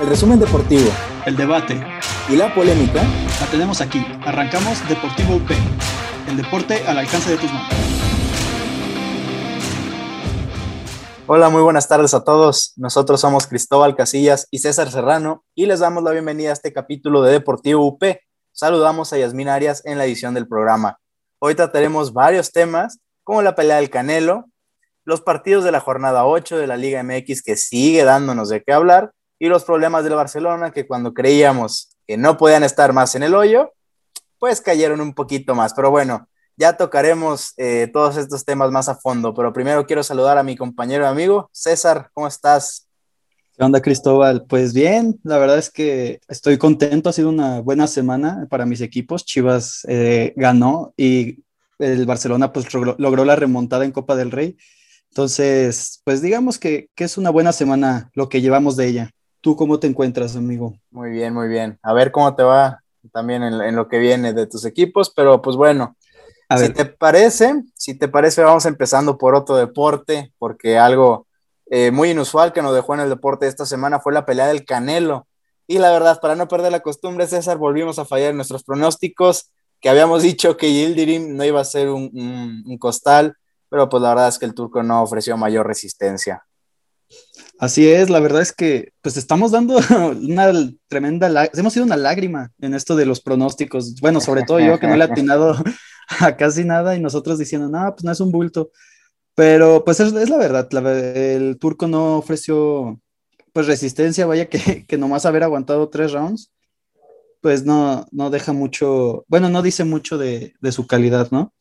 El resumen deportivo el debate y la polémica la tenemos aquí. Arrancamos Deportivo UP, el deporte al alcance de tus manos. Hola, muy buenas tardes a todos. Nosotros somos Cristóbal Casillas y César Serrano y les damos la bienvenida a este capítulo de Deportivo UP. Saludamos a Yasmín Arias en la edición del programa. Hoy trataremos varios temas como la pelea del Canelo, los partidos de la jornada 8 de la Liga MX que sigue dándonos de qué hablar y los problemas del Barcelona que cuando creíamos que no podían estar más en el hoyo, pues cayeron un poquito más. Pero bueno, ya tocaremos eh, todos estos temas más a fondo. Pero primero quiero saludar a mi compañero y amigo César, ¿cómo estás? ¿Qué onda, Cristóbal? Pues bien, la verdad es que estoy contento, ha sido una buena semana para mis equipos. Chivas eh, ganó y el Barcelona pues logró la remontada en Copa del Rey. Entonces, pues digamos que, es una buena semana lo que llevamos de ella. ¿Tú cómo te encuentras, amigo? Muy bien, muy bien. A ver cómo te va también en, lo que viene de tus equipos, pero pues bueno, a si te parece, si te parece, vamos empezando por otro deporte, porque algo eh, muy inusual que nos dejó en el deporte esta semana fue la pelea del Canelo. Y la verdad, para no perder la costumbre, César, volvimos a fallar en nuestros pronósticos, que habíamos dicho que Yildirim no iba a ser un, un costal, pero pues la verdad es que el turco no ofreció mayor resistencia. Así es, la verdad es que pues estamos dando una tremenda, hemos sido una lágrima en esto de los pronósticos. Bueno, sobre todo yo que no le he atinado a casi nada y nosotros diciendo, no, pues no es un bulto. Pero pues es, la verdad, el turco no ofreció pues resistencia, vaya que, que nomás haber aguantado tres rounds, pues no, no deja mucho, bueno, no dice mucho de, de su calidad, ¿no?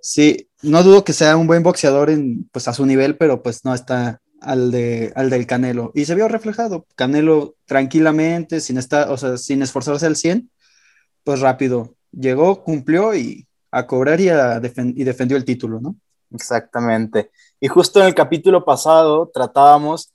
Sí, no dudo que sea un buen boxeador en, pues a su nivel, pero pues no está al, de, al del Canelo. Y se vio reflejado. Canelo tranquilamente, sin, estar, o sea, sin esforzarse al 100, pues rápido llegó, cumplió y a cobrar y, y defendió el título, ¿no? Exactamente. Y justo en el capítulo pasado tratábamos,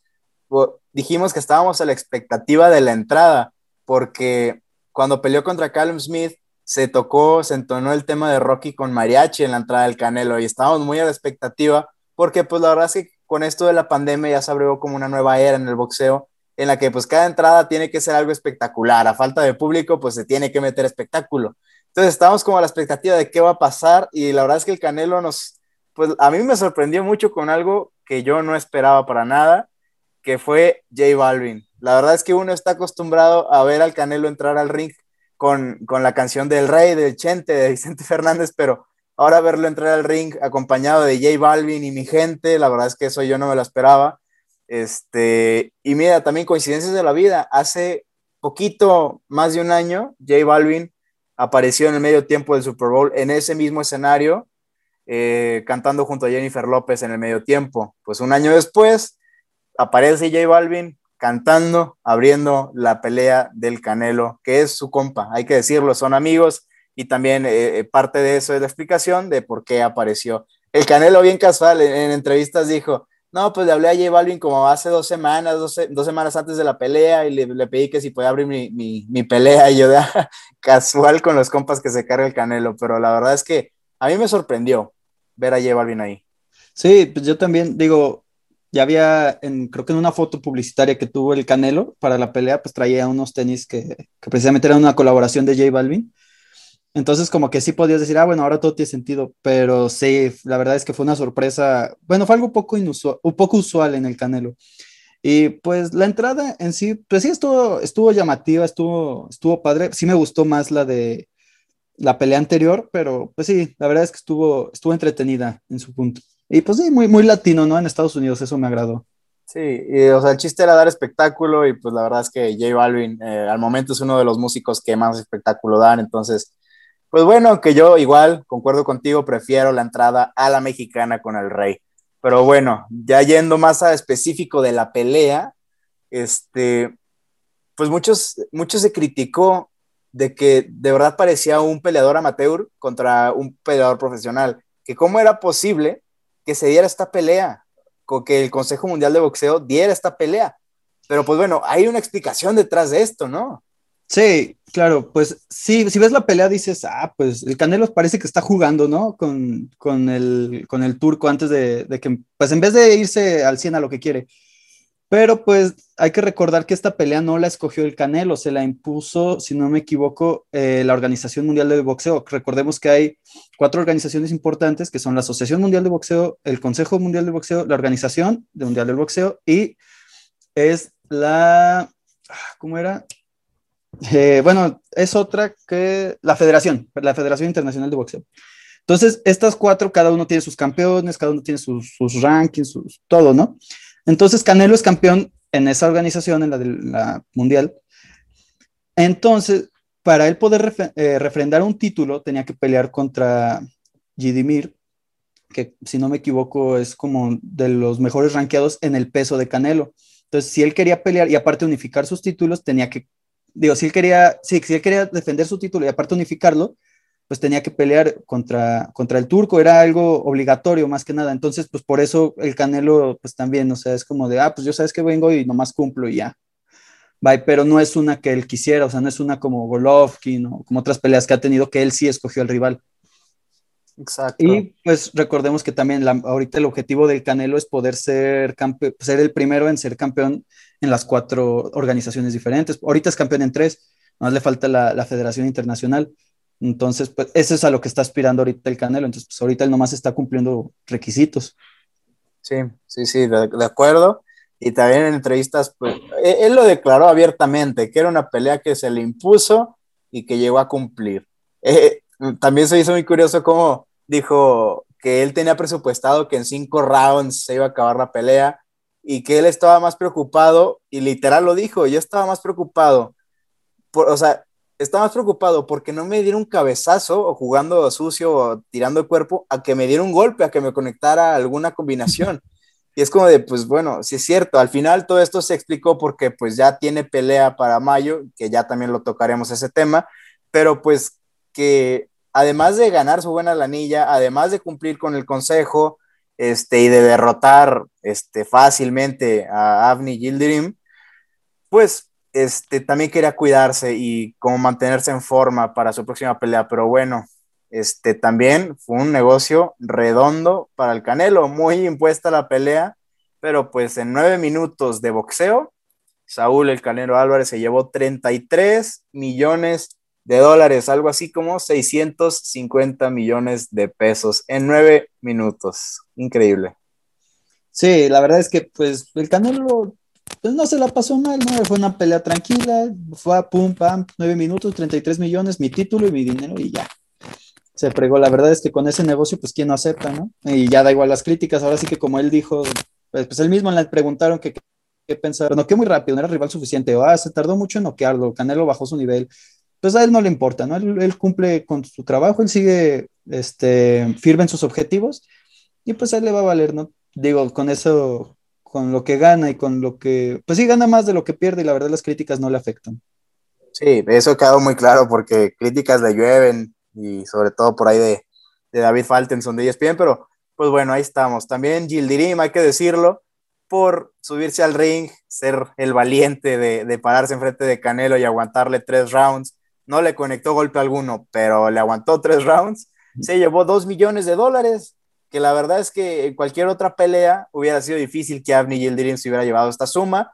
dijimos que estábamos a la expectativa de la entrada, porque cuando peleó contra Callum Smith, se tocó, se entonó el tema de Rocky con mariachi en la entrada del Canelo y estábamos muy a la expectativa, porque pues la verdad es que con esto de la pandemia ya se abrió como una nueva era en el boxeo, en la que pues cada entrada tiene que ser algo espectacular. A falta de público, pues se tiene que meter espectáculo. Entonces estábamos como a la expectativa de qué va a pasar y la verdad es que el Canelo nos, pues a mí me sorprendió mucho con algo que yo no esperaba para nada, que fue J Balvin. La verdad es que uno está acostumbrado a ver al Canelo entrar al ring con, con la canción del Rey, del Chente, de Vicente Fernández, pero Ahora verlo entrar al ring acompañado de J Balvin y mi gente, la verdad es que eso yo no me lo esperaba. Este, y mira, también coincidencias de la vida. Hace poquito, más de un año, J Balvin apareció en el medio tiempo del Super Bowl en ese mismo escenario, eh, cantando junto a Jennifer López en el medio tiempo. Pues un año después, aparece J Balvin cantando, abriendo la pelea del Canelo, que es su compa, hay que decirlo, son amigos y también eh, eh, parte de eso es la explicación de por qué apareció. El Canelo bien casual en, entrevistas dijo, no, pues le hablé a J Balvin como hace dos semanas, dos, semanas antes de la pelea y le, pedí que si podía abrir mi, mi, pelea y yo de casual con los compas que se carga el Canelo, pero la verdad es que a mí me sorprendió ver a J Balvin ahí. Sí, pues yo también digo, ya había, en, creo que en una foto publicitaria que tuvo el Canelo para la pelea, pues traía unos tenis que, que precisamente eran una colaboración de J Balvin entonces, como que sí podías decir, ah, bueno, ahora todo tiene sentido, pero sí, la verdad es que fue una sorpresa, bueno, fue algo poco inusual, un poco usual en el Canelo. Y pues la entrada en sí, pues sí estuvo, estuvo llamativa, estuvo, estuvo padre, sí me gustó más la de la pelea anterior, pero pues sí, la verdad es que estuvo, estuvo entretenida en su punto. Y pues sí, muy, muy latino, ¿no? En Estados Unidos, eso me agradó. Sí, y, o sea, el chiste era dar espectáculo y pues la verdad es que J Balvin eh, al momento es uno de los músicos que más espectáculo dan, entonces pues bueno, que yo igual, concuerdo contigo, prefiero la entrada a la mexicana con el rey. Pero bueno, ya yendo más a específico de la pelea, este, pues muchos, muchos se criticó de que de verdad parecía un peleador amateur contra un peleador profesional, que cómo era posible que se diera esta pelea, con que el Consejo Mundial de Boxeo diera esta pelea. Pero pues bueno, hay una explicación detrás de esto, ¿no? Sí, claro, pues sí, si ves la pelea dices, ah, pues el Canelo parece que está jugando, ¿no? Con, con, el, con el turco antes de, de, que, pues en vez de irse al 100 a lo que quiere. Pero pues hay que recordar que esta pelea no la escogió el Canelo, se la impuso, si no me equivoco, eh, la Organización Mundial de Boxeo. Recordemos que hay cuatro organizaciones importantes que son la Asociación Mundial de Boxeo, el Consejo Mundial de Boxeo, la Organización Mundial del Boxeo y es la, ah, ¿cómo era? Eh, bueno, es otra que la Federación, la Federación Internacional de Boxeo. Entonces, estas cuatro, cada uno tiene sus campeones, cada uno tiene sus, rankings, todo, ¿no? Entonces, Canelo es campeón en esa organización, en la de mundial. Entonces, para él poder eh, refrendar un título, tenía que pelear contra Jidimir, que si no me equivoco es como de los mejores rankeados en el peso de Canelo. Entonces, si él quería pelear y aparte unificar sus títulos, tenía que digo, si él quería, si él quería defender su título y aparte unificarlo, pues tenía que pelear contra, contra el turco, era algo obligatorio más que nada. Entonces, pues por eso el Canelo, pues también, o sea, es como de, ah, pues yo sabes que vengo y nomás cumplo y ya. Bye, pero no es una que él quisiera, o sea, no es una como Golovkin o como otras peleas que ha tenido que él sí escogió al rival. Exacto. Y pues recordemos que también ahorita el objetivo del Canelo es poder ser, ser el primero en ser campeón en las cuatro organizaciones diferentes. Ahorita es campeón en tres, más le falta la, Federación Internacional. Entonces, pues eso es a lo que está aspirando ahorita el Canelo. Entonces, pues ahorita él nomás está cumpliendo requisitos. Sí, sí, sí, de, acuerdo. Y también en entrevistas, pues, e, él, lo declaró abiertamente, que era una pelea que se le impuso y que llegó a cumplir. Eh, también se hizo muy curioso cómo dijo que él tenía presupuestado que en cinco rounds se iba a acabar la pelea y que él estaba más preocupado, y literal lo dijo, yo estaba más preocupado, por, o sea, estaba más preocupado porque no me diera un cabezazo o jugando sucio o tirando el cuerpo a que me diera un golpe, a que me conectara alguna combinación. Y es como de, pues bueno, si es cierto, al final todo esto se explicó porque pues ya tiene pelea para mayo, que ya también lo tocaremos ese tema, pero pues que además de ganar su buena lanilla, además de cumplir con el consejo este, y de derrotar este, fácilmente a Avni Gildirim, pues este, también quería cuidarse y como mantenerse en forma para su próxima pelea. Pero bueno, este, también fue un negocio redondo para el Canelo, muy impuesta la pelea, pero pues en nueve minutos de boxeo, Saúl el Canelo Álvarez se llevó 33 millones de dólares, algo así como 650 millones de pesos en nueve minutos. Increíble. Sí, la verdad es que pues el Canelo pues, no se la pasó mal, ¿no? Fue una pelea tranquila, fue a pum, pam, nueve minutos, 33 millones, mi título y mi dinero y ya. Se pregó, la verdad es que con ese negocio, pues, ¿quién no acepta, no? Y ya da igual las críticas, ahora sí que como él dijo, pues, pues él mismo le preguntaron qué pensaba, no, que muy rápido, no era rival suficiente, ah, se tardó mucho en noquearlo, Canelo bajó su nivel, pues a él no le importa, ¿no? Él, cumple con su trabajo, él sigue este, firme en sus objetivos y pues a él le va a valer, ¿no? Digo, con eso, con lo que gana y con lo que, pues sí, gana más de lo que pierde y la verdad las críticas no le afectan. Sí, eso quedó muy claro porque críticas le llueven y sobre todo por ahí de, de David Faltenson de ESPN, pero pues bueno, ahí estamos. También Gildirim, hay que decirlo, por subirse al ring, ser el valiente de, de pararse enfrente de Canelo y aguantarle tres rounds no le conectó golpe alguno, pero le aguantó tres rounds, se llevó dos millones de dólares, que la verdad es que en cualquier otra pelea hubiera sido difícil que Avni Yildirim se hubiera llevado esta suma,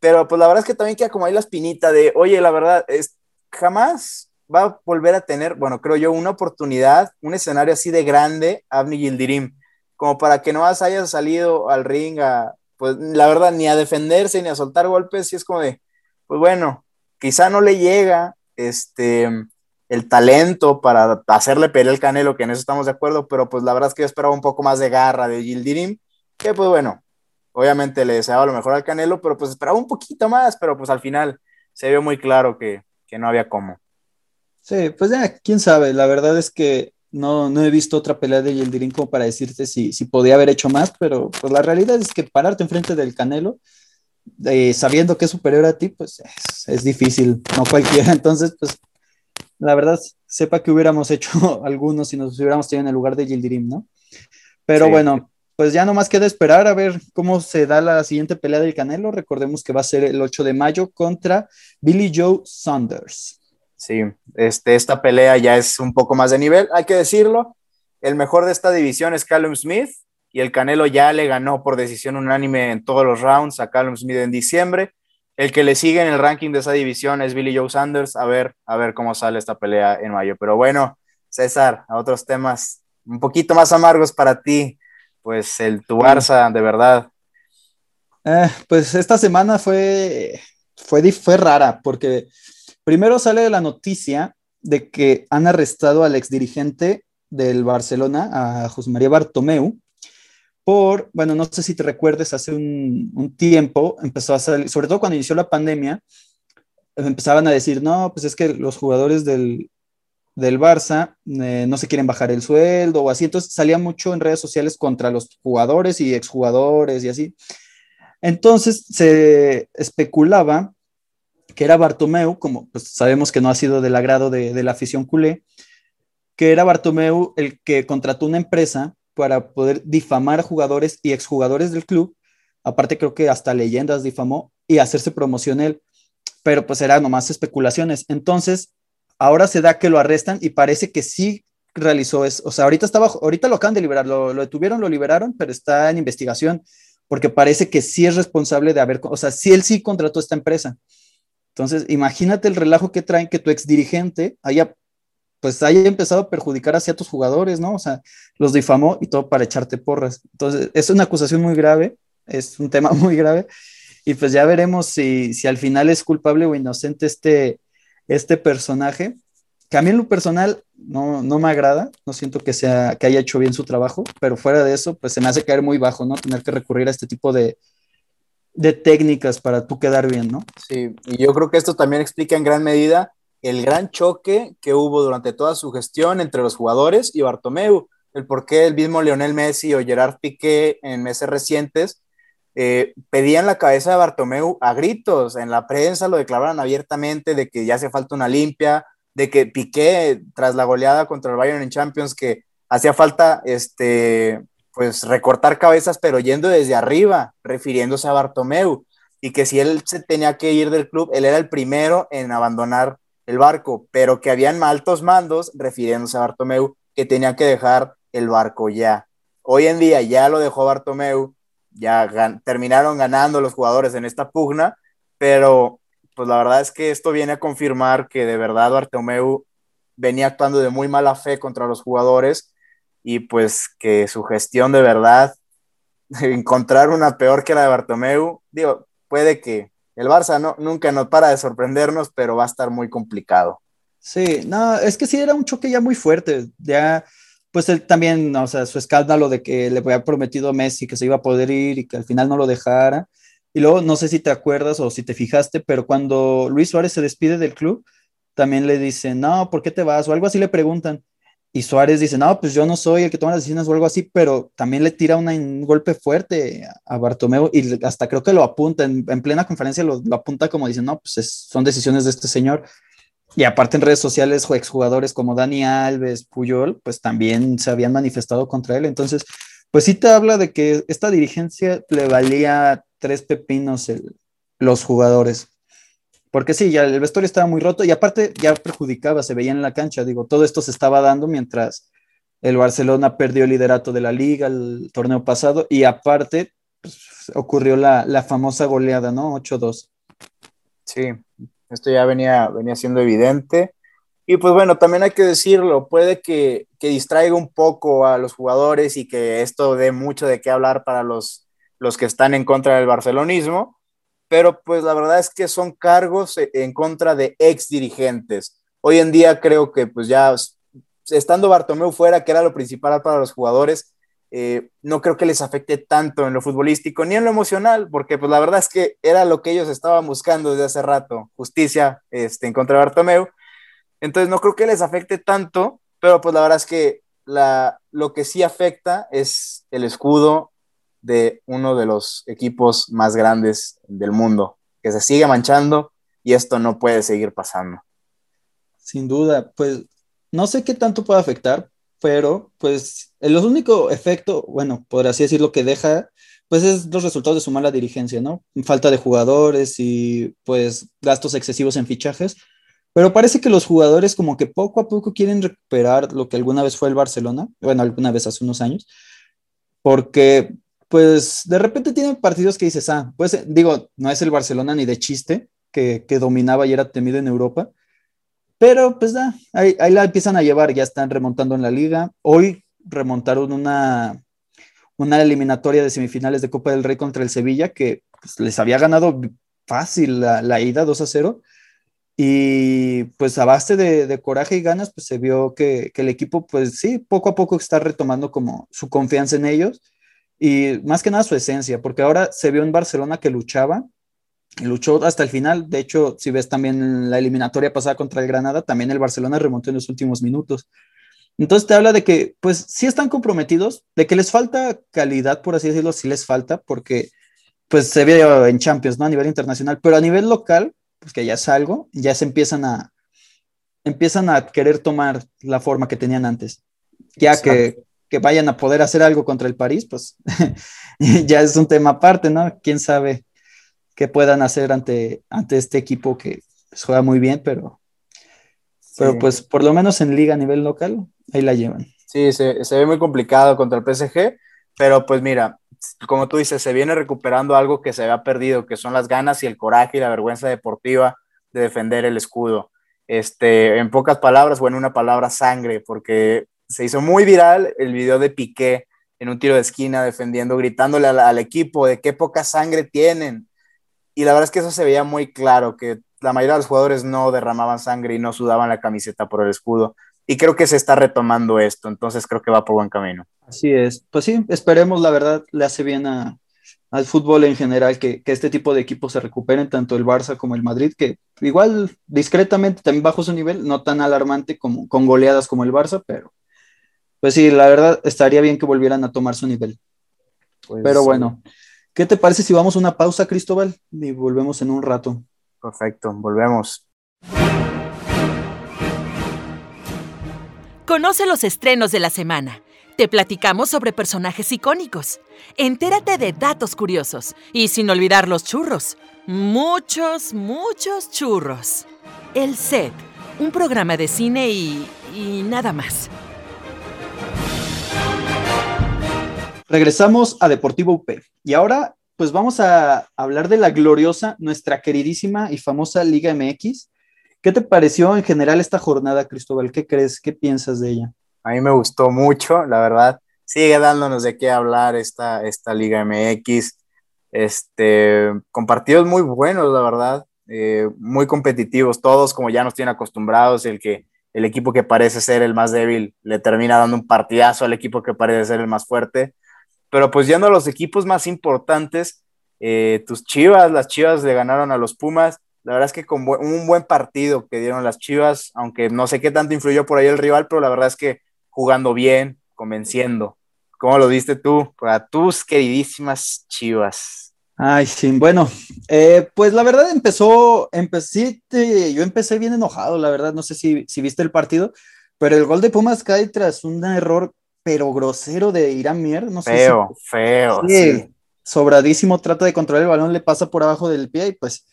pero pues la verdad es que también queda como ahí la espinita de, oye, la verdad, es, jamás va a volver a tener, bueno, creo yo, una oportunidad, un escenario así de grande, Avni Yildirim, como para que no haya salido al ring a, pues la verdad, ni a defenderse ni a soltar golpes, y es como de, pues bueno, quizá no le llega este, el talento para hacerle pelear el Canelo, que en eso estamos de acuerdo, pero pues la verdad es que yo esperaba un poco más de garra de Gildirim, que pues bueno, obviamente le deseaba lo mejor al Canelo, pero pues esperaba un poquito más, pero pues al final se vio muy claro que, que no había cómo. Sí, pues ya, quién sabe, la verdad es que no, no he visto otra pelea de Yildirim como para decirte si, si podía haber hecho más, pero pues la realidad es que pararte enfrente del Canelo, eh, sabiendo que es superior a ti, pues es, difícil, no cualquiera. Entonces, pues la verdad, sepa que hubiéramos hecho algunos si nos hubiéramos tenido en el lugar de Gildirim, ¿no? Pero bueno, pues ya no más queda esperar a ver cómo se da la siguiente pelea del Canelo. Recordemos que va a ser el 8 de mayo contra Billy Joe Saunders. Sí, este, esta pelea ya es un poco más de nivel, hay que decirlo. El mejor de esta división es Callum Smith y el Canelo ya le ganó por decisión unánime en todos los rounds a Callum Smith en diciembre. El que le sigue en el ranking de esa división es Billy Joe Sanders. A ver, a ver cómo sale esta pelea en mayo. Pero bueno, César, a otros temas un poquito más amargos para ti pues el tu Barça, de verdad. Eh, pues esta semana fue, fue, fue rara, porque primero sale la noticia de que han arrestado al exdirigente del Barcelona, a José María Bartomeu, por, bueno, no sé si te recuerdes, hace un, tiempo empezó a salir, sobre todo cuando inició la pandemia, empezaban a decir, no, pues es que los jugadores del, del Barça eh, no se quieren bajar el sueldo o así, entonces salía mucho en redes sociales contra los jugadores y exjugadores y así. Entonces se especulaba que era Bartomeu, como pues sabemos que no ha sido del agrado de, la afición culé, que era Bartomeu el que contrató una empresa para poder difamar a jugadores y exjugadores del club, aparte creo que hasta leyendas difamó y hacerse promoción él, pero pues eran nomás especulaciones. Entonces ahora se da que lo arrestan y parece que sí realizó eso. O sea, ahorita estaba, ahorita lo acaban de liberar, lo, detuvieron, lo liberaron, pero está en investigación porque parece que sí es responsable de haber, o sea, sí él sí contrató esta empresa. Entonces, imagínate el relajo que traen que tu ex dirigente haya, pues haya empezado a perjudicar hacia tus jugadores, ¿no? O sea, los difamó y todo para echarte porras. Entonces, es una acusación muy grave, es un tema muy grave, y pues ya veremos si, si al final es culpable o inocente este, este personaje, que a mí en lo personal no, no me agrada, no siento que, sea, que haya hecho bien su trabajo, pero fuera de eso, pues se me hace caer muy bajo, ¿no? Tener que recurrir a este tipo de, de técnicas para tú quedar bien, ¿no? Sí, y yo creo que esto también explica en gran medida el gran choque que hubo durante toda su gestión entre los jugadores y Bartomeu, el por qué el mismo Lionel Messi o Gerard Piqué en meses recientes eh, pedían la cabeza de Bartomeu a gritos, en la prensa lo declaraban abiertamente de que ya hace falta una limpia, de que Piqué, tras la goleada contra el Bayern en Champions, que hacía falta este, pues recortar cabezas, pero yendo desde arriba, refiriéndose a Bartomeu, y que si él se tenía que ir del club, él era el primero en abandonar el barco, pero que habían altos mandos, refiriéndose a Bartomeu, que tenía que dejar el barco ya. Hoy en día ya lo dejó Bartomeu, ya terminaron ganando los jugadores en esta pugna, pero pues la verdad es que esto viene a confirmar que de verdad Bartomeu venía actuando de muy mala fe contra los jugadores y pues que su gestión de verdad, encontrar una peor que la de Bartomeu, digo, puede que el Barça no, nunca nos para de sorprendernos, pero va a estar muy complicado. Sí, no, es que sí era un choque ya muy fuerte, ya pues él también, o sea, su escándalo de que le había prometido a Messi que se iba a poder ir y que al final no lo dejara. Y luego, no sé si te acuerdas o si te fijaste, pero cuando Luis Suárez se despide del club, también le dicen, no, ¿por qué te vas? O algo así le preguntan. Y Suárez dice, no, pues yo no soy el que toma las decisiones o algo así, pero también le tira un golpe fuerte a Bartomeu y hasta creo que lo apunta, en, plena conferencia lo, apunta como dicen, no, pues son decisiones de este señor. Y aparte en redes sociales, exjugadores como Dani Alves, Puyol, pues también se habían manifestado contra él. Entonces, pues sí te habla de que esta dirigencia le valía tres pepinos los jugadores. Porque sí, ya el vestuario estaba muy roto y aparte ya perjudicaba, se veía en la cancha. Digo, todo esto se estaba dando mientras el Barcelona perdió el liderato de la liga el torneo pasado y aparte pues, ocurrió la, la famosa goleada, ¿no? 8-2. Sí, esto ya venía, venía siendo evidente. Y pues bueno, también hay que decirlo, puede que, que, distraiga un poco a los jugadores y que esto dé mucho de qué hablar para los, los que están en contra del barcelonismo, pero pues la verdad es que son cargos en contra de ex dirigentes. Hoy en día creo que pues ya estando Bartomeu fuera, que era lo principal para los jugadores, eh, no creo que les afecte tanto en lo futbolístico ni en lo emocional, porque pues la verdad es que era lo que ellos estaban buscando desde hace rato, justicia este, en contra de Bartomeu. Entonces no creo que les afecte tanto, pero pues la verdad es que la, lo que sí afecta es el escudo de uno de los equipos más grandes del mundo, que se sigue manchando y esto no puede seguir pasando. Sin duda, pues no sé qué tanto puede afectar, pero pues el único efecto, bueno, por así decirlo, que deja, pues es los resultados de su mala dirigencia, ¿no? Falta de jugadores y pues gastos excesivos en fichajes, pero parece que los jugadores como que poco a poco quieren recuperar lo que alguna vez fue el Barcelona, bueno, alguna vez hace unos años, porque pues de repente tienen partidos que dices, ah, pues digo, no es el Barcelona ni de chiste, que, que dominaba y era temido en Europa, pero pues da, ahí, la empiezan a llevar, ya están remontando en la liga. Hoy remontaron una, una eliminatoria de semifinales de Copa del Rey contra el Sevilla, que pues, les había ganado fácil la, ida 2 a 0. Y pues a base de, coraje y ganas, pues se vio que, que, el equipo, pues sí, poco a poco está retomando como su confianza en ellos y más que nada su esencia, porque ahora se vio en Barcelona que luchaba, luchó hasta el final. De hecho, si ves también la eliminatoria pasada contra el Granada, también el Barcelona remontó en los últimos minutos. Entonces te habla de que, pues, sí están comprometidos, de que les falta calidad, por así decirlo, sí les falta, porque, pues, se ve en Champions, ¿no? A nivel internacional, pero a nivel local, pues que ya es algo, ya se empiezan a, empiezan a querer tomar la forma que tenían antes. Ya que, que vayan a poder hacer algo contra el París, pues, ya es un tema aparte, ¿no? ¿Quién sabe? que puedan hacer ante, ante este equipo que pues, juega muy bien, pero, pero pues por lo menos en liga a nivel local, ahí la llevan. Sí, se, se ve muy complicado contra el PSG, pero pues mira, como tú dices, se viene recuperando algo que se había perdido, que son las ganas y el coraje y la vergüenza deportiva de defender el escudo. Este, en pocas palabras, o en una palabra, sangre, porque se hizo muy viral el video de Piqué en un tiro de esquina defendiendo, gritándole al, equipo de qué poca sangre tienen y la verdad es que eso se veía muy claro, que la mayoría de los jugadores no derramaban sangre y no sudaban la camiseta por el escudo. Y creo que se está retomando esto, entonces creo que va por buen camino. Así es, pues sí, esperemos, la verdad, le hace bien a, al fútbol en general que, que, este tipo de equipos se recuperen, tanto el Barça como el Madrid, que igual discretamente también bajo su nivel, no tan alarmante como con goleadas como el Barça, pero pues sí, la verdad estaría bien que volvieran a tomar su nivel. Pues, pero bueno, ¿Qué te parece si vamos a una pausa, Cristóbal? Y volvemos en un rato. Perfecto, volvemos. Conoce los estrenos de la semana. Te platicamos sobre personajes icónicos. Entérate de datos curiosos. Y sin olvidar los churros. Muchos, muchos churros. El Set, un programa de cine y... y nada más. Regresamos a Deportivo UP y ahora pues vamos a hablar de la gloriosa, nuestra queridísima y famosa Liga MX. ¿Qué te pareció en general esta jornada, Cristóbal? ¿Qué crees? ¿Qué piensas de ella? A mí me gustó mucho, la verdad. Sigue dándonos de qué hablar esta, esta Liga MX. Este, con partidos muy buenos, la verdad. Eh, muy competitivos, todos como ya nos tienen acostumbrados, el que el equipo que parece ser el más débil le termina dando un partidazo al equipo que parece ser el más fuerte. Pero pues yendo a los equipos más importantes, eh, tus Chivas, las Chivas le ganaron a los Pumas. La verdad es que con un buen partido que dieron las Chivas, aunque no sé qué tanto influyó por ahí el rival, pero la verdad es que jugando bien, convenciendo. ¿Cómo lo diste tú? Para tus queridísimas Chivas. Ay, sí, bueno, eh, pues la verdad empezó, empecé, yo empecé bien enojado, la verdad, no sé si, si viste el partido, pero el gol de Pumas cae tras un error pero grosero de Irán Mier, no sé. Feo, feo. Sí, Sobradísimo, trata de controlar el balón, le pasa por abajo del pie y pues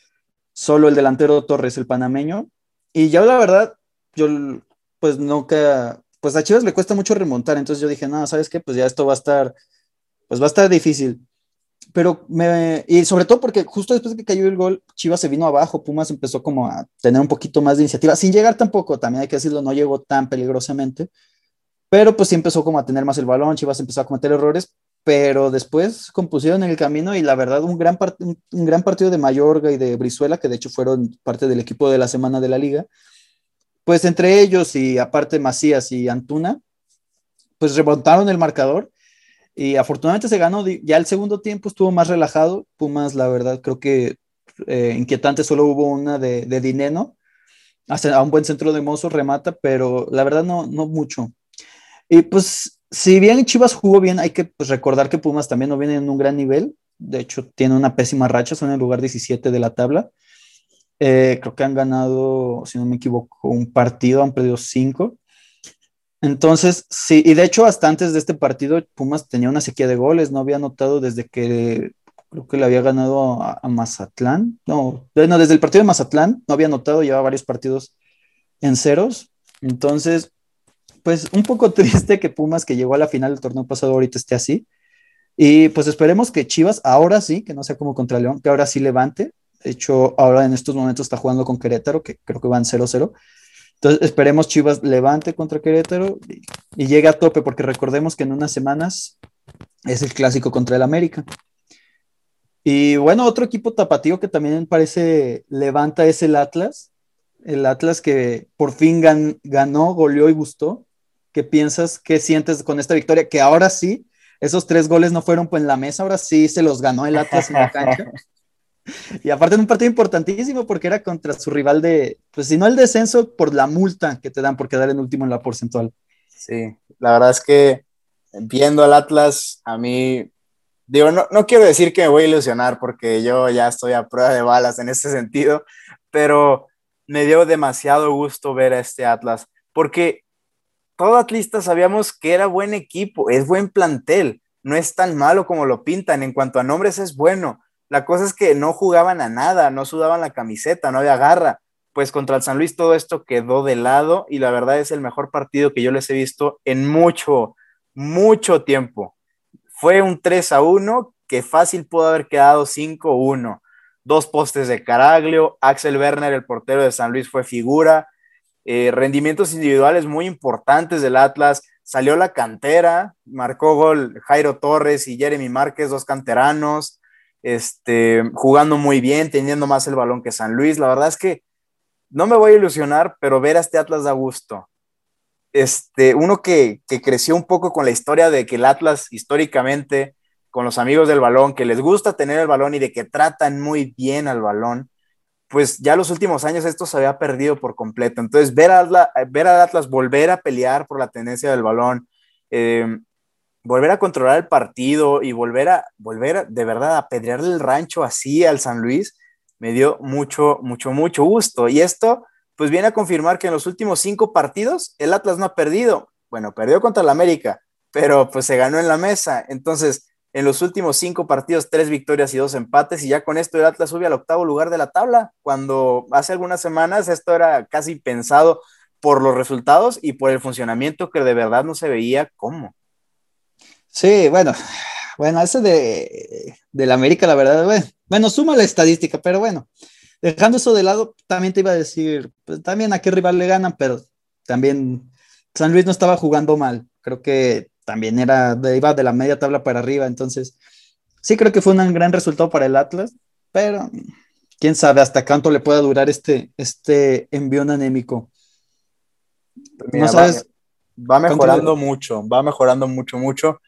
solo el delantero Torres, el panameño. Y ya la verdad, yo pues nunca, pues a Chivas le cuesta mucho remontar, entonces yo dije, no, ¿sabes qué? Pues ya esto va a estar, pues va a estar difícil. Pero me, y sobre todo porque justo después de que cayó el gol, Chivas se vino abajo, Pumas empezó como a tener un poquito más de iniciativa, sin llegar tampoco, también hay que decirlo, no llegó tan peligrosamente, pero pues sí empezó como a tener más el balón, Chivas empezó a cometer errores, pero después compusieron en el camino y la verdad un gran, un gran partido de Mayorga y de Brizuela, que de hecho fueron parte del equipo de la semana de la liga, pues entre ellos y aparte Macías y Antuna, pues remontaron el marcador y afortunadamente se ganó, ya el segundo tiempo estuvo más relajado, Pumas la verdad creo que eh, inquietante, solo hubo una de, de Dineno, hasta a un buen centro de Mozo remata, pero la verdad no, no mucho. Y pues si bien Chivas jugó bien, hay que pues, recordar que Pumas también no viene en un gran nivel. De hecho, tiene una pésima racha, son en el lugar 17 de la tabla. Eh, creo que han ganado, si no me equivoco, un partido, han perdido cinco. Entonces, sí, y de hecho, hasta antes de este partido, Pumas tenía una sequía de goles, no había anotado desde que creo que le había ganado a, Mazatlán. No, no, desde el partido de Mazatlán no había anotado, llevaba varios partidos en ceros. Entonces, pues un poco triste que Pumas, que llegó a la final del torneo pasado, ahorita esté así. Y pues esperemos que Chivas, ahora sí, que no sea como contra León, que ahora sí levante. De hecho, ahora en estos momentos está jugando con Querétaro, que creo que van 0-0. Entonces, esperemos Chivas levante contra Querétaro y, llegue a tope, porque recordemos que en unas semanas es el clásico contra el América. Y bueno, otro equipo tapatío que también parece levanta es el Atlas. El Atlas que por fin ganó, goleó y gustó. ¿Qué piensas? ¿Qué sientes con esta victoria? Que ahora sí, esos tres goles no fueron pues, en la mesa, ahora sí se los ganó el Atlas en la cancha. Y aparte en un partido importantísimo porque era contra su rival de, pues si no el descenso, por la multa que te dan por quedar en último en la porcentual. Sí, la verdad es que viendo al Atlas, a mí, digo, no, no quiero decir que me voy a ilusionar porque yo ya estoy a prueba de balas en ese sentido, pero me dio demasiado gusto ver a este Atlas porque todo atlista sabíamos que era buen equipo, es buen plantel, no es tan malo como lo pintan, en cuanto a nombres es bueno la cosa es que no jugaban a nada, no sudaban la camiseta, no había garra. Pues contra el San Luis todo esto quedó de lado y la verdad es el mejor partido que yo les he visto en mucho, mucho tiempo. Fue un 3 a 1 que fácil pudo haber quedado 5 1. Dos postes de Caraglio, Axel Werner, el portero de San Luis, fue figura. Eh, rendimientos individuales muy importantes del Atlas. Salió la cantera, marcó gol Jairo Torres y Jeremy Márquez, dos canteranos este, jugando muy bien, teniendo más el balón que San Luis. La verdad es que no me voy a ilusionar, pero ver a este Atlas da gusto. Este, uno que, que creció un poco con la historia de que el Atlas históricamente, con los amigos del balón, que les gusta tener el balón y de que tratan muy bien al balón, pues ya los últimos años esto se había perdido por completo. Entonces, ver, al Atlas volver a pelear por la tenencia del balón, eh, volver a controlar el partido y volver a, volver de verdad a pedrearle el rancho así al San Luis, me dio mucho, mucho, mucho gusto. Y esto, pues viene a confirmar que en los últimos cinco partidos el Atlas no ha perdido. Bueno, perdió contra el América, pero pues se ganó en la mesa. Entonces, en los últimos cinco partidos, tres victorias y dos empates, y ya con esto el Atlas sube al octavo lugar de la tabla, cuando hace algunas semanas esto era casi pensado por los resultados y por el funcionamiento que de verdad no se veía cómo. Sí, bueno, bueno, ese de, la América, la verdad, bueno, suma la estadística, pero bueno, dejando eso de lado, también te iba a decir, pues también a qué rival le ganan, pero también San Luis no estaba jugando mal, creo que también era, iba de la media tabla para arriba, entonces sí creo que fue un gran resultado para el Atlas, pero quién sabe hasta cuánto le pueda durar este, este envión anémico. no sabes. Va, va mejorando mucho, va mejorando mucho, mucho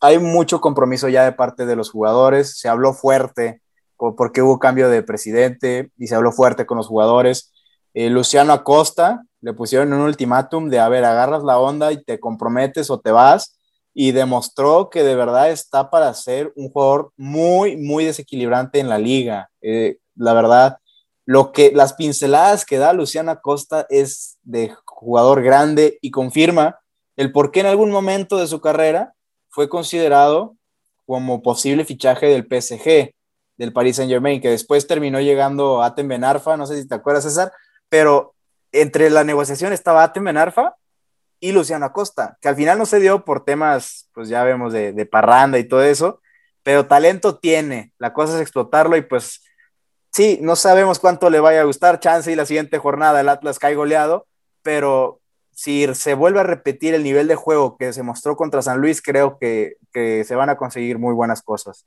hay mucho compromiso ya de parte de los jugadores, se habló fuerte porque hubo cambio de presidente y se habló fuerte con los jugadores. Eh, Luciano Acosta le pusieron un ultimátum de, a ver, agarras la onda y te comprometes o te vas, y demostró que de verdad está para ser un jugador muy, muy desequilibrante en la liga. Eh, la verdad, lo que, las pinceladas que da Luciano Acosta es de jugador grande y confirma el por qué en algún momento de su carrera fue considerado como posible fichaje del PSG, del Paris Saint Germain, que después terminó llegando Atem Benarfa, no sé si te acuerdas César, pero entre la negociación estaba Atem Benarfa y Luciano Acosta, que al final no se dio por temas, pues ya vemos, de, parranda y todo eso, pero talento tiene, la cosa es explotarlo y pues sí, no sabemos cuánto le vaya a gustar, chance y la siguiente jornada el Atlas cae goleado, pero si se vuelve a repetir el nivel de juego que se mostró contra San Luis, creo que, se van a conseguir muy buenas cosas.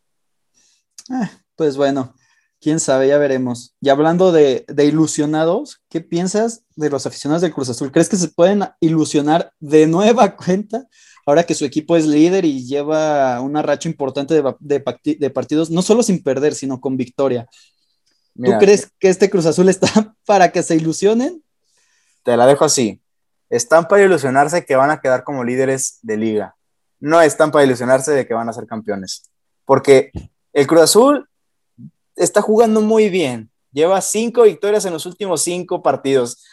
Eh, pues bueno, quién sabe, ya veremos. Y hablando de, ilusionados, ¿qué piensas de los aficionados del Cruz Azul? ¿Crees que se pueden ilusionar de nueva cuenta ahora que su equipo es líder y lleva una racha importante de, partidos, no solo sin perder, sino con victoria? ¿Tú crees que este Cruz Azul está para que se ilusionen? Te la dejo así están para ilusionarse que van a quedar como líderes de liga. No están para ilusionarse de que van a ser campeones. Porque el Cruz Azul está jugando muy bien. Lleva cinco victorias en los últimos cinco partidos.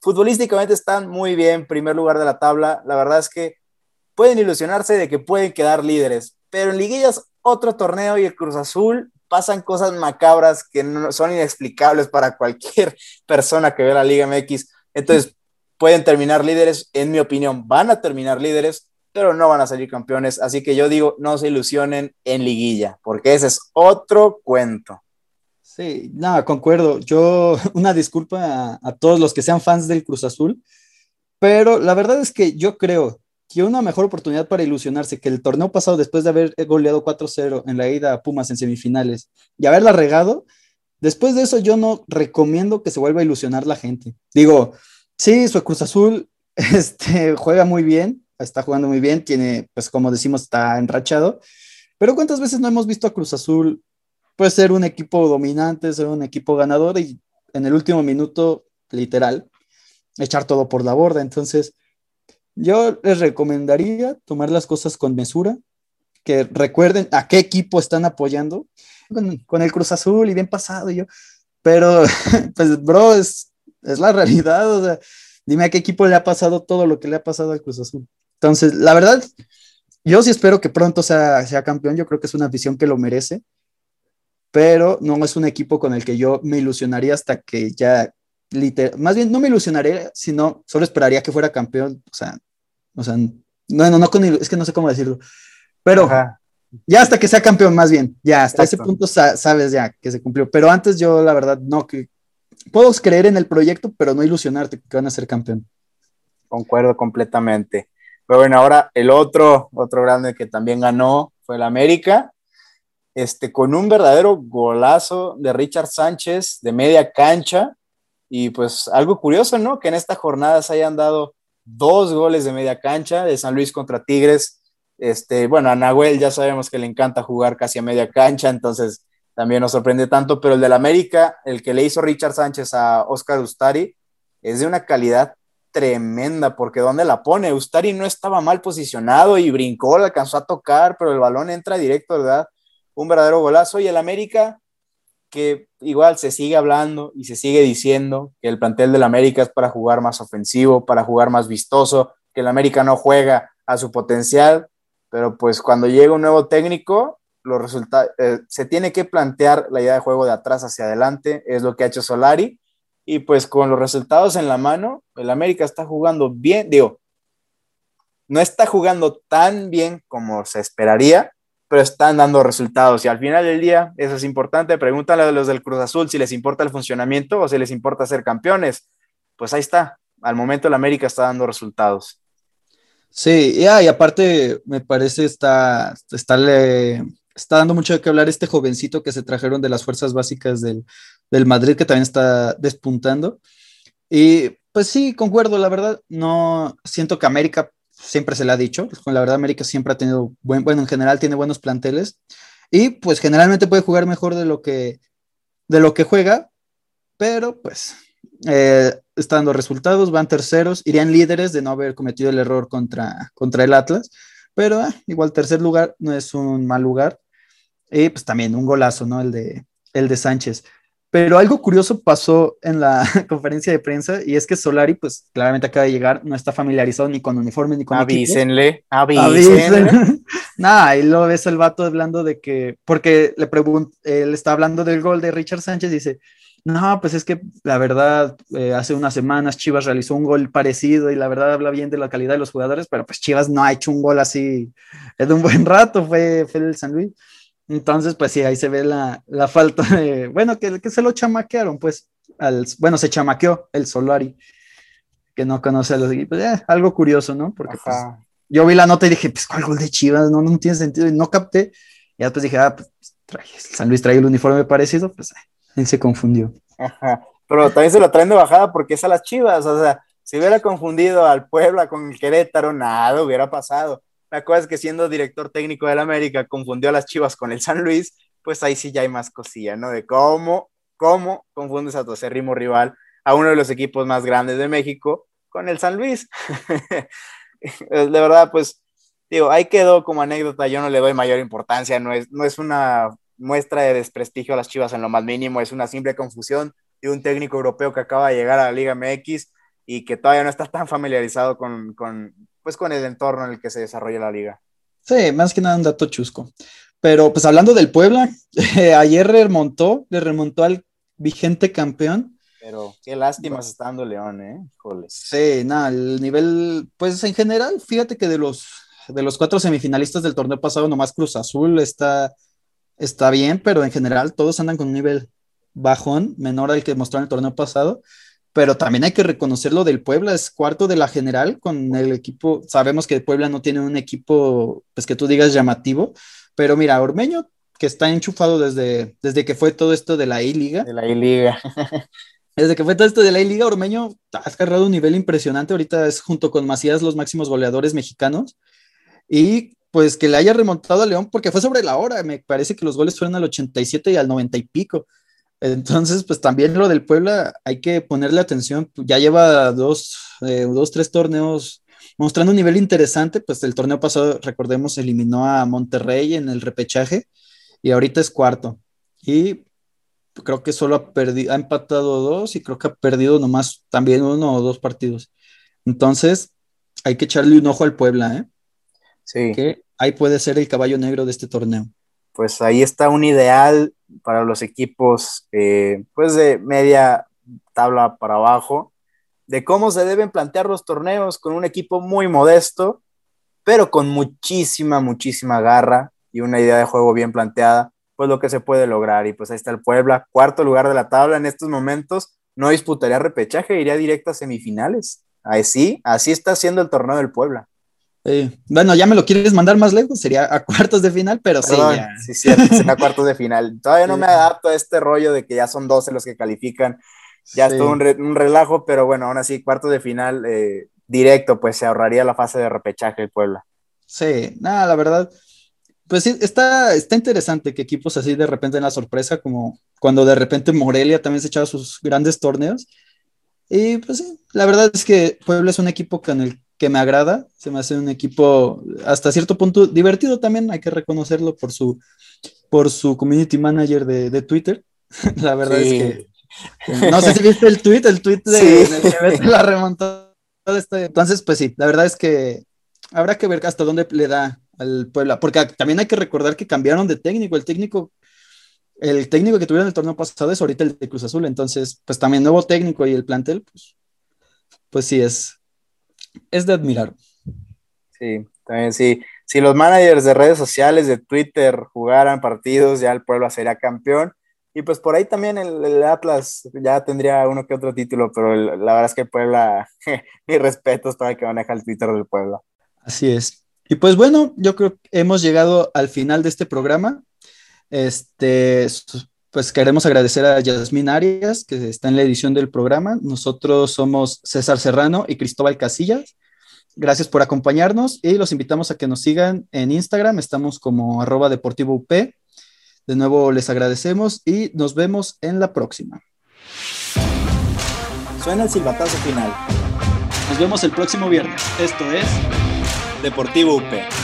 Futbolísticamente están muy bien, primer lugar de la tabla. La verdad es que pueden ilusionarse de que pueden quedar líderes. Pero en liguillas, otro torneo y el Cruz Azul pasan cosas macabras que no, son inexplicables para cualquier persona que ve la Liga MX. Entonces, pueden terminar líderes, en mi opinión, van a terminar líderes, pero no van a salir campeones. Así que yo digo, no se ilusionen en liguilla, porque ese es otro cuento. Sí, nada, concuerdo. Yo, una disculpa a, todos los que sean fans del Cruz Azul, pero la verdad es que yo creo que una mejor oportunidad para ilusionarse que el torneo pasado, después de haber goleado 4-0 en la ida a Pumas en semifinales y haberla regado, después de eso yo no recomiendo que se vuelva a ilusionar la gente. Digo, sí, su Cruz Azul este, juega muy bien, está jugando muy bien, tiene, pues como decimos, está enrachado, pero ¿cuántas veces no hemos visto a Cruz Azul pues ser un equipo dominante, ser un equipo ganador y en el último minuto, literal, echar todo por la borda? Entonces, yo les recomendaría tomar las cosas con mesura, que recuerden a qué equipo están apoyando, con, el Cruz Azul y bien pasado yo, pero pues bro, es, es la realidad, dime a qué equipo le ha pasado todo lo que le ha pasado al Cruz Azul. Entonces, la verdad, yo sí espero que pronto sea, sea campeón, yo creo que es una afición que lo merece, pero no es un equipo con el que yo me ilusionaría hasta que ya literal, más bien no me ilusionaría, sino solo esperaría que fuera campeón, o sea, o sea, no, no, no con, es que no sé cómo decirlo, pero ya hasta que sea campeón, más bien, ya hasta ese punto sabes ya que se cumplió, pero antes yo la verdad no, que puedo creer en el proyecto, pero no ilusionarte que van a ser campeón. Concuerdo completamente. Pero bueno, ahora el otro, otro grande que también ganó fue el América, este, con un verdadero golazo de Richard Sánchez de media cancha, y pues algo curioso, ¿no? Que en esta jornada se hayan dado dos goles de media cancha de San Luis contra Tigres. Este, bueno, a Nahuel ya sabemos que le encanta jugar casi a media cancha, entonces también nos sorprende tanto, pero el del América, el que le hizo Richard Sánchez a Oscar Ustari, es de una calidad tremenda, porque ¿dónde la pone? Ustari no estaba mal posicionado y brincó, le alcanzó a tocar, pero el balón entra directo, ¿verdad? Un verdadero golazo. Y el América, que igual se sigue hablando y se sigue diciendo que el plantel del América es para jugar más ofensivo, para jugar más vistoso, que el América no juega a su potencial, pero pues cuando llega un nuevo técnico, los resultados, eh, se tiene que plantear la idea de juego de atrás hacia adelante, es lo que ha hecho Solari, y pues con los resultados en la mano, el América está jugando bien, digo, no está jugando tan bien como se esperaría, pero están dando resultados. Y al final del día, eso es importante. Pregúntale a los del Cruz Azul si les importa el funcionamiento o si les importa ser campeones. Pues ahí está. Al momento el América está dando resultados. Sí, y aparte me parece está, está, le, está dando mucho de qué hablar este jovencito que se trajeron de las fuerzas básicas del, del Madrid, que también está despuntando. Y pues sí, concuerdo, la verdad, no siento que América siempre se le ha dicho, la verdad América siempre ha tenido, buen, bueno, en general tiene buenos planteles y pues generalmente puede jugar mejor de lo que, de lo que juega, pero pues eh, dando resultados, van terceros, irían líderes de no haber cometido el error contra, contra el Atlas, pero ah, igual tercer lugar no es un mal lugar y pues también un golazo, ¿no? El de, el de Sánchez. Pero algo curioso pasó en la conferencia de prensa y es que Solari, pues claramente acaba de llegar, no está familiarizado ni con uniforme ni con Avísenle, avísenle. Nada, y lo ves el vato hablando de que, porque le pregunto, él está hablando del gol de Richard Sánchez y dice, no, pues es que la verdad, eh, hace unas semanas Chivas realizó un gol parecido y la verdad habla bien de la calidad de los jugadores, pero pues Chivas no ha hecho un gol así de un buen rato, fue, fue el San Luis. Entonces, pues sí, ahí se ve la, la falta de, bueno, que, que, se lo chamaquearon, pues, al, bueno, se chamaqueó el Solari, que no conoce a los equipos, eh, algo curioso, ¿no? Porque pues, yo vi la nota y dije, pues, ¿cuál gol de Chivas? No, no tiene sentido, y no capté, y después dije, ah, pues, trae, San Luis trae el uniforme parecido, pues, él se confundió. Ajá. Pero también se lo traen de bajada porque es a las Chivas, o sea, si hubiera confundido al Puebla con el Querétaro, nada hubiera pasado la cosa es que siendo director técnico del América confundió a las Chivas con el San Luis, pues ahí sí ya hay más cosilla, ¿no? De cómo, cómo confundes a tu acérrimo rival, a uno de los equipos más grandes de México, con el San Luis. de verdad, pues, digo, ahí quedó como anécdota, yo no le doy mayor importancia, no es, no es una muestra de desprestigio a las Chivas en lo más mínimo, es una simple confusión de un técnico europeo que acaba de llegar a la Liga MX y que todavía no está tan familiarizado con, con, pues, con el entorno en el que se desarrolla la liga. Sí, más que nada un dato chusco. Pero pues hablando del Puebla, ayer remontó, le remontó al vigente campeón. Pero qué lástima se está dando León, ¿eh? Sí, nada, el nivel, pues en general, fíjate que de los, de los cuatro semifinalistas del torneo pasado, nomás Cruz Azul está, está bien, pero en general todos andan con un nivel bajón, menor al que mostró en el torneo pasado. Pero también hay que reconocer lo del Puebla, es cuarto de la general con el equipo. Sabemos que Puebla no tiene un equipo, pues que tú digas llamativo, pero mira, Ormeño, que está enchufado desde, desde que fue todo esto de la I-Liga. De la I-Liga. desde que fue todo esto de la I-Liga, Ormeño ha agarrado un nivel impresionante. Ahorita es junto con Macías los máximos goleadores mexicanos. Y pues que le haya remontado a León, porque fue sobre la hora. Me parece que los goles fueron al 87 y al 90 y pico. Entonces, pues también lo del Puebla hay que ponerle atención. Ya lleva dos, eh, dos tres torneos mostrando un nivel interesante, pues el torneo pasado, recordemos, eliminó a Monterrey en el repechaje y ahorita es cuarto. Y creo que solo ha, perdido, ha empatado dos y creo que ha perdido nomás también uno o dos partidos. Entonces, hay que echarle un ojo al Puebla, ¿eh? Sí. Que ahí puede ser el caballo negro de este torneo. Pues ahí está un ideal para los equipos, eh, pues de media tabla para abajo de cómo se deben plantear los torneos con un equipo muy modesto, pero con muchísima, muchísima garra y una idea de juego bien planteada, pues lo que se puede lograr. Y pues ahí está el Puebla, cuarto lugar de la tabla en estos momentos, no disputaría repechaje, iría directo a semifinales. Así, así está haciendo el torneo del Puebla. Bueno, ya me lo quieres mandar más lejos, sería a cuartos de final, pero sí. Ya. Sí, sí, a cuartos de final. Todavía no me adapto a este rollo de que ya son 12 los que califican ya es todo un, relajo, pero bueno, aún así, cuarto de final eh, directo, pues se ahorraría la fase de repechaje el Puebla. Sí, nada, la verdad, pues sí, está, está interesante que equipos así de repente en la sorpresa, como cuando de repente Morelia también se echaba sus grandes torneos. Y pues sí, la verdad es que Puebla es un equipo con el que me agrada, se me hace un equipo hasta cierto punto divertido también, hay que reconocerlo por su, por su community manager de, de Twitter. la verdad es que no sé si viste el tweet, el tweet de, que la remontó. Este. Entonces, pues sí, la verdad es que habrá que ver hasta dónde le da al Puebla, porque también hay que recordar que cambiaron de técnico, el técnico, el técnico que tuvieron el torneo pasado es ahorita el de Cruz Azul, entonces, pues también nuevo técnico y el plantel, pues, pues sí, es, es de admirar. Sí, también sí. Si los managers de redes sociales, de Twitter, jugaran partidos, ya el Puebla sería campeón. Y pues por ahí también el, Atlas ya tendría uno que otro título, pero la verdad es que Puebla, mis respetos para el que maneja el Twitter del Puebla. Así es. Y pues bueno, yo creo que hemos llegado al final de este programa. Este, pues queremos agradecer a Yasmín Arias, que está en la edición del programa. Nosotros somos César Serrano y Cristóbal Casillas. Gracias por acompañarnos y los invitamos a que nos sigan en Instagram. Estamos como arroba deportivo UP de nuevo les agradecemos y nos vemos en la próxima. Suena el silbatazo final. Nos vemos el próximo viernes. Esto es Deportivo UP.